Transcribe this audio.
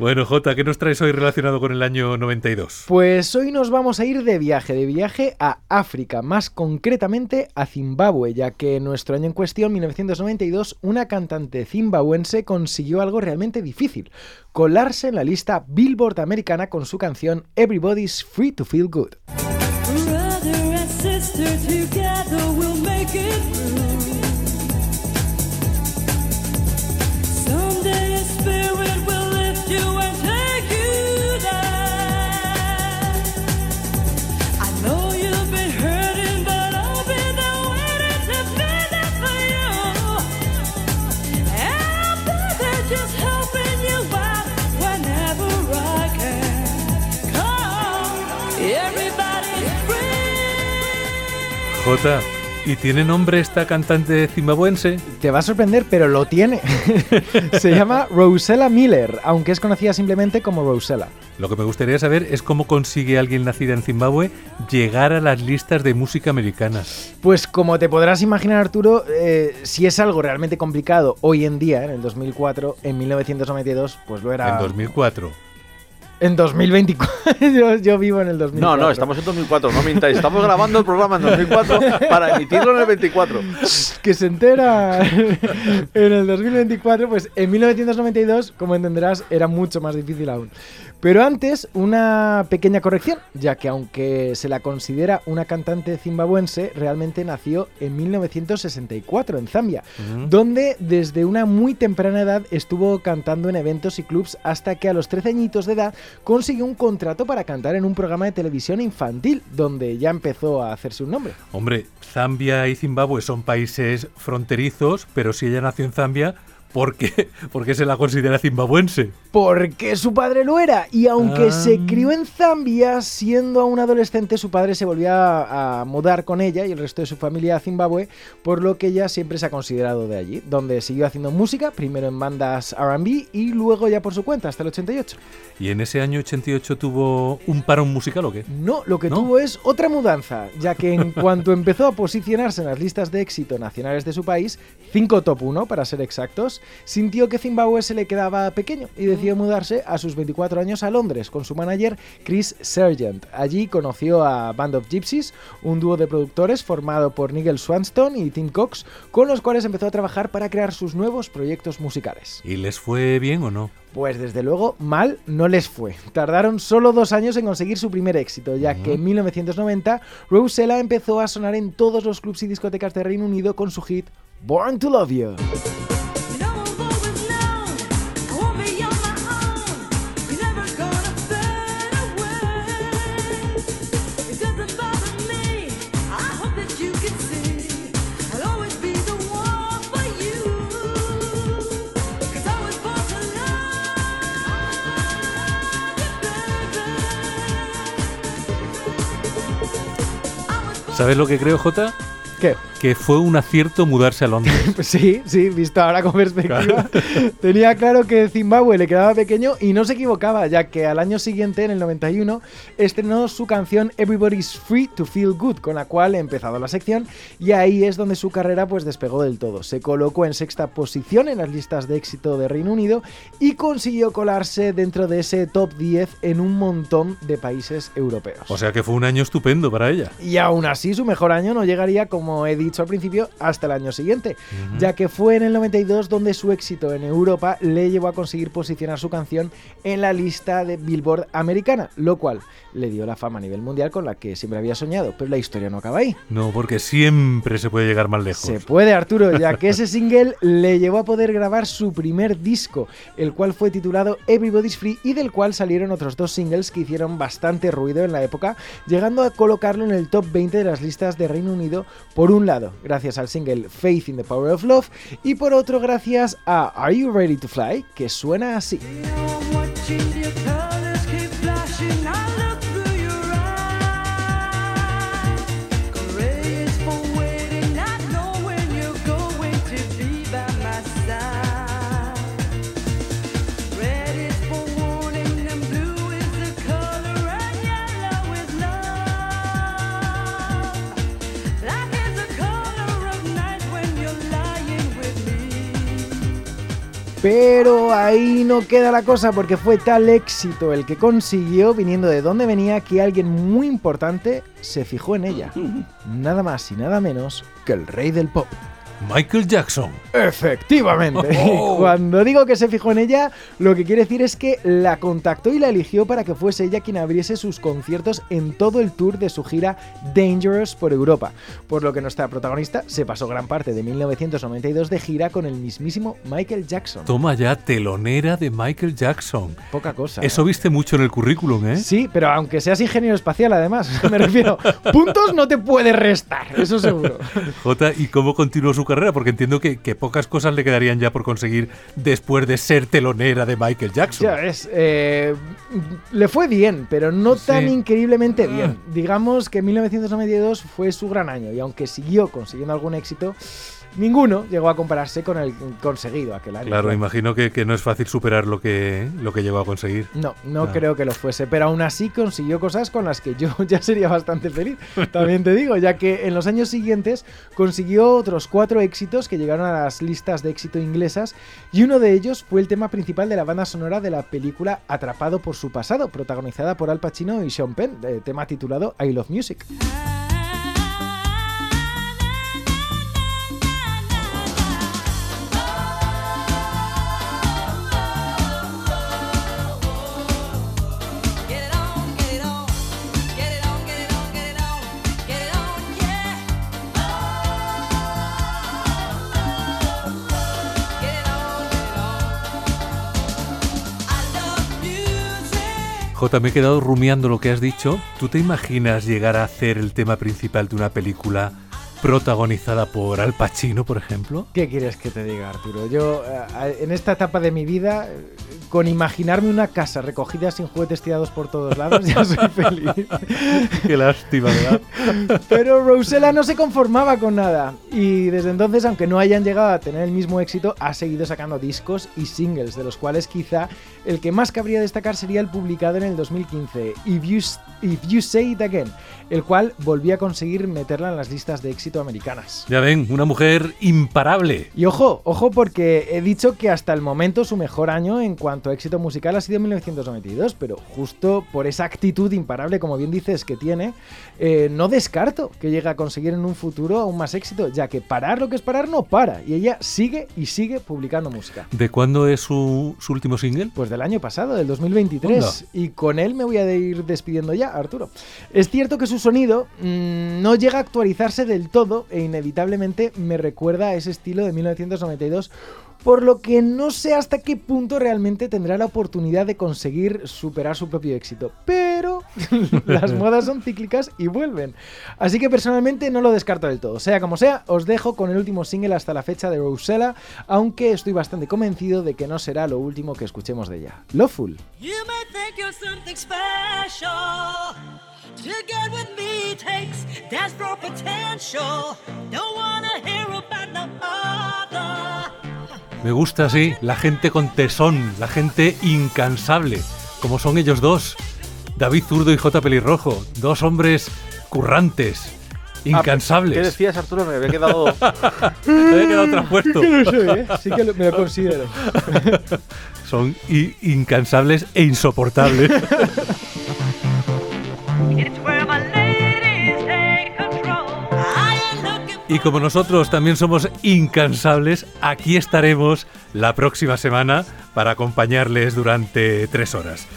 Bueno, Jota, ¿qué nos traes hoy relacionado con el año 92? Pues hoy nos vamos a ir de viaje, de viaje a África, más concretamente a Zimbabue, ya que en nuestro año en cuestión, 1992, una cantante zimbabuense consiguió algo realmente difícil, colarse en la lista Billboard americana con su canción Everybody's Free to Feel Good. Jota, ¿y tiene nombre esta cantante zimbabuense? Te va a sorprender, pero lo tiene. Se llama Rosella Miller, aunque es conocida simplemente como Rosella. Lo que me gustaría saber es cómo consigue alguien nacida en Zimbabue llegar a las listas de música americanas. Pues como te podrás imaginar, Arturo, eh, si es algo realmente complicado hoy en día, en el 2004, en 1992, pues lo era... En 2004. En 2024. yo, vivo en el 2004. No, no, estamos en 2004, no mintáis. Estamos grabando el programa en 2004 para emitirlo en el 24. que se entera en el 2024, pues en 1992, como entenderás, era mucho más difícil aún. Pero antes, una pequeña corrección, ya que aunque se la considera una cantante zimbabuense, realmente nació en 1964 en Zambia, donde desde una muy temprana edad estuvo cantando en eventos y clubs hasta que a los 13 añitos de edad consiguió un contrato para cantar en un programa de televisión infantil, donde ya empezó a hacerse un nombre. Hombre, Zambia y Zimbabue son países fronterizos, pero si ella nació en Zambia, ¿Por qué? Porque se la considera zimbabuense. Porque su padre lo era. Y aunque se ah. crió en Zambia, siendo aún adolescente, su padre se volvió a, mudar con ella y el resto de su familia a Zimbabue, por lo que ella siempre se ha considerado de allí, donde siguió haciendo música, primero en bandas RB y luego ya por su cuenta, hasta el 88. ¿Y en ese año 88 tuvo un parón musical o qué? No, lo que tuvo es otra mudanza, ya que en cuanto empezó a posicionarse en las listas de éxito nacionales de su país, 5 top 1 para ser exactos, sintió que Zimbabue se le quedaba pequeño y decidió mudarse a sus 24 años a Londres con su manager Chris Sargent. Allí conoció a Band of Gypsies, un dúo de productores formado por Nigel Swanston y Tim Cox, con los cuales empezó a trabajar para crear sus nuevos proyectos musicales. ¿Y les fue bien o no? Pues desde luego mal no les fue. Tardaron solo dos años en conseguir su primer éxito, ya que en 1990 Rosella empezó a sonar en todos los clubs y discotecas de Reino Unido con su hit Born to Love You. ¿Sabes lo que creo, Jota? ¿Qué? Que fue un acierto mudarse a Londres. sí, sí, visto ahora con perspectiva. Tenía claro que Zimbabue le quedaba pequeño y no se equivocaba, ya que al año siguiente, en el 91, estrenó su canción Everybody's Free to Feel Good, con la cual he empezado la sección, y ahí es donde su carrera pues despegó del todo. Se colocó en sexta posición en las listas de éxito de Reino Unido y consiguió colarse dentro de ese top 10 en un montón de países europeos. O sea que fue un año estupendo para ella. Y aún así su mejor año no llegaría, como he dicho al principio, hasta el año siguiente, ya que fue en el 92 donde su éxito en Europa le llevó a conseguir posicionar su canción en la lista de Billboard americana, lo cual le dio la fama a nivel mundial con la que siempre había soñado, pero la historia no acaba ahí. No, porque siempre se puede llegar más lejos. Se puede, Arturo, ya que ese single le llevó a poder grabar su primer disco, el cual fue titulado Everybody's Free y del cual salieron otros dos singles que hicieron bastante ruido en la época, llegando a colocarlo en el top 20 de las listas de Reino Unido por un lado, gracias al single Faith in the Power of Love, y por otro gracias a Are You Ready to Fly, que suena así. Pero ahí no queda la cosa porque fue tal éxito el que consiguió viniendo de donde venía que alguien muy importante se fijó en ella. Nada más y nada menos que el rey del pop. Michael Jackson. Efectivamente. Oh. Cuando digo que se fijó en ella, lo que quiere decir es que la contactó y la eligió para que fuese ella quien abriese sus conciertos en todo el tour de su gira Dangerous por Europa. Por lo que nuestra protagonista se pasó gran parte de 1992 de gira con el mismísimo Michael Jackson. Toma ya, telonera de Michael Jackson. Poca cosa. Eso ¿eh? viste mucho en el currículum, ¿eh? Sí, pero aunque seas ingeniero espacial, además, me refiero, puntos no te puedes restar, eso seguro. Jota, ¿y cómo continuó su carrera? Porque entiendo que, que pocas cosas le quedarían ya por conseguir después de ser telonera de Michael Jackson. Ya ves, eh, le fue bien, pero no tan increíblemente bien. Digamos que 1992 fue su gran año y aunque siguió consiguiendo algún éxito, ninguno llegó a compararse con el conseguido aquel año. Claro, imagino que, que no es fácil superar lo que, lo que llegó a conseguir. No, no creo que lo fuese, pero aún así consiguió cosas con las que yo ya sería bastante feliz. También te digo, ya que en los años siguientes consiguió otros cuatro éxitos que llegaron a las listas de éxito inglesas y uno de ellos fue el tema principal de la banda sonora de la película Atrapado por su pasado, protagonizada por Al Pacino y Sean Penn, de tema titulado I Love Music. Jota, me he quedado rumiando lo que has dicho. ¿Tú te imaginas llegar a hacer el tema principal de una película protagonizada por Al Pacino, por ejemplo? ¿Qué quieres que te diga, Arturo? Yo, eh, en esta etapa de mi vida, con imaginarme una casa recogida sin juguetes tirados por todos lados, ya soy feliz. Qué lástima, ¿verdad? Pero Rosella no se conformaba con nada. Y desde entonces, aunque no hayan llegado a tener el mismo éxito, ha seguido sacando discos y singles, de los cuales quizá el que más cabría destacar sería el publicado en el 2015, If You, If you Say It Again, el cual volvía a conseguir meterla en las listas de éxito americanas. Ya ven, una mujer imparable. Y ojo, ojo porque he dicho que hasta el momento su mejor año en cuanto a éxito musical ha sido 1992, pero justo por esa actitud imparable, como bien dices, que tiene, eh, no descarto que llegue a conseguir en un futuro aún más éxito, ya que parar lo que es parar no para, y ella sigue y sigue publicando música. ¿De cuándo es su, su último single? Pues del año pasado, del 2023. Anda. Y con él me voy a ir despidiendo ya, Arturo. Es cierto que su sonido mm, no llega a actualizarse del todo e inevitablemente me recuerda a ese estilo de 1992. Por lo que no sé hasta qué punto realmente tendrá la oportunidad de conseguir superar su propio éxito. Pero las modas son cíclicas y vuelven. Así que personalmente no lo descarto del todo. Sea como sea, os dejo con el último single hasta la fecha de Rosella, aunque estoy bastante convencido de que no será lo último que escuchemos de ella. Loveful. You may think you're takes desperate potential. Don't wanna hear about no other. Me gusta así, la gente con tesón, la gente incansable, como son ellos dos. David Zurdo y J. Pelirrojo, dos hombres currantes, incansables. ¿Qué decías, Arturo? Me había quedado. Me había quedado traspuesto. No sé, ¿eh? Sí que lo- me lo considero. Son incansables e insoportables. Y como nosotros también somos incansables, aquí estaremos la próxima semana para acompañarles durante tres horas.